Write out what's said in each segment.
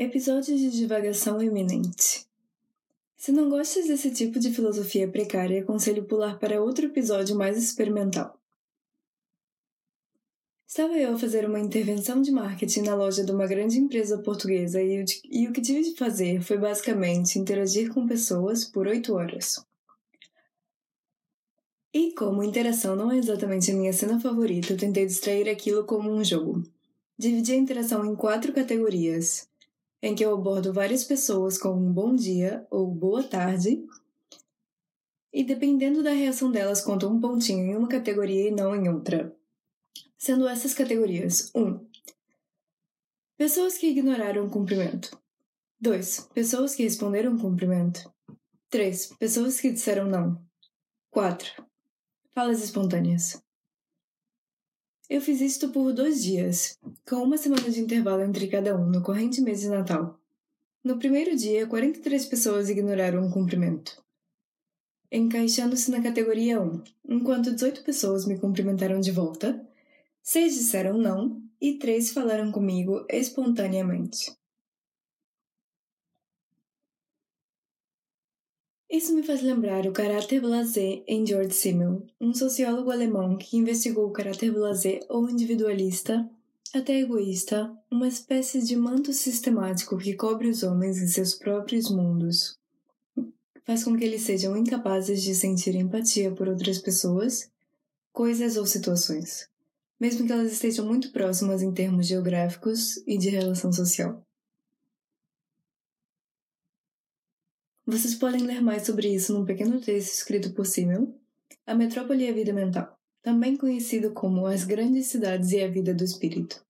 Episódios de divagação iminente. Se não gostas desse tipo de filosofia precária, aconselho pular para outro episódio mais experimental. Estava eu a fazer uma intervenção de marketing na loja de uma grande empresa portuguesa e, e o que tive de fazer foi basicamente interagir com pessoas por oito horas. E como interação não é exatamente a minha cena favorita, tentei distrair aquilo como um jogo. Dividi a interação em quatro categorias: em que eu abordo várias pessoas com um bom dia ou boa tarde, e dependendo da reação delas, conto um pontinho em uma categoria e não em outra. Sendo essas categorias: 1. Um, pessoas que ignoraram o cumprimento. 2. Pessoas que responderam o cumprimento. 3. Pessoas que disseram não. 4. Falas espontâneas. Eu fiz isto por dois dias, com uma semana de intervalo entre cada um no corrente mês de Natal. No primeiro dia, 43 pessoas ignoraram o cumprimento, encaixando-se na categoria 1, enquanto 18 pessoas me cumprimentaram de volta, 6 disseram não e 3 falaram comigo espontaneamente. Isso me faz lembrar o caráter blasé em George Simmel, um sociólogo alemão que investigou o caráter blasé ou individualista, até egoísta, uma espécie de manto sistemático que cobre os homens em seus próprios mundos. Faz com que eles sejam incapazes de sentir empatia por outras pessoas, coisas ou situações, mesmo que elas estejam muito próximas em termos geográficos e de relação social. Vocês podem ler mais sobre isso num pequeno texto escrito por Simmel, A Metrópole e a Vida Mental, também conhecido como As Grandes Cidades e a Vida do Espírito.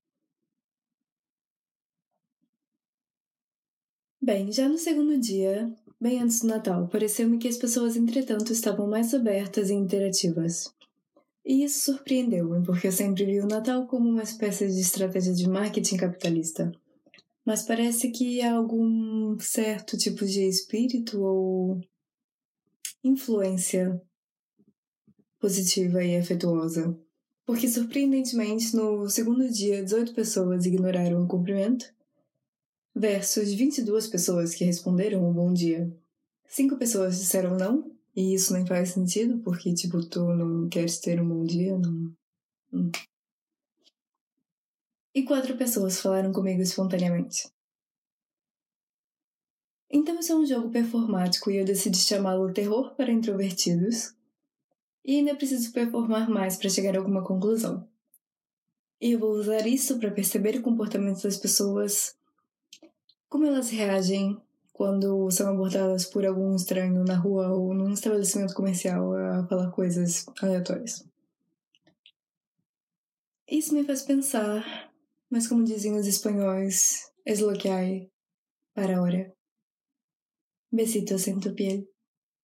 Bem, já no segundo dia, bem antes do Natal, pareceu-me que as pessoas, entretanto, estavam mais abertas e interativas. E isso surpreendeu-me, porque eu sempre vi o Natal como uma espécie de estratégia de marketing capitalista mas parece que há algum certo tipo de espírito ou influência positiva e afetuosa. Porque, surpreendentemente, no segundo dia, 18 pessoas ignoraram o cumprimento, versus 22 pessoas que responderam o bom dia. Cinco pessoas disseram não, e isso nem faz sentido, porque, tipo, tu não queres ter um bom dia, não. E quatro pessoas falaram comigo espontaneamente. Então isso é um jogo performático e eu decidi chamá-lo Terror para Introvertidos. E ainda preciso performar mais para chegar a alguma conclusão. E eu vou usar isso para perceber o comportamento das pessoas, como elas reagem quando são abordadas por algum estranho na rua ou num estabelecimento comercial a falar coisas aleatórias. Isso me faz pensar mas como dizem os espanhóis, es lo que hay para ahora. Besitos en tu piel.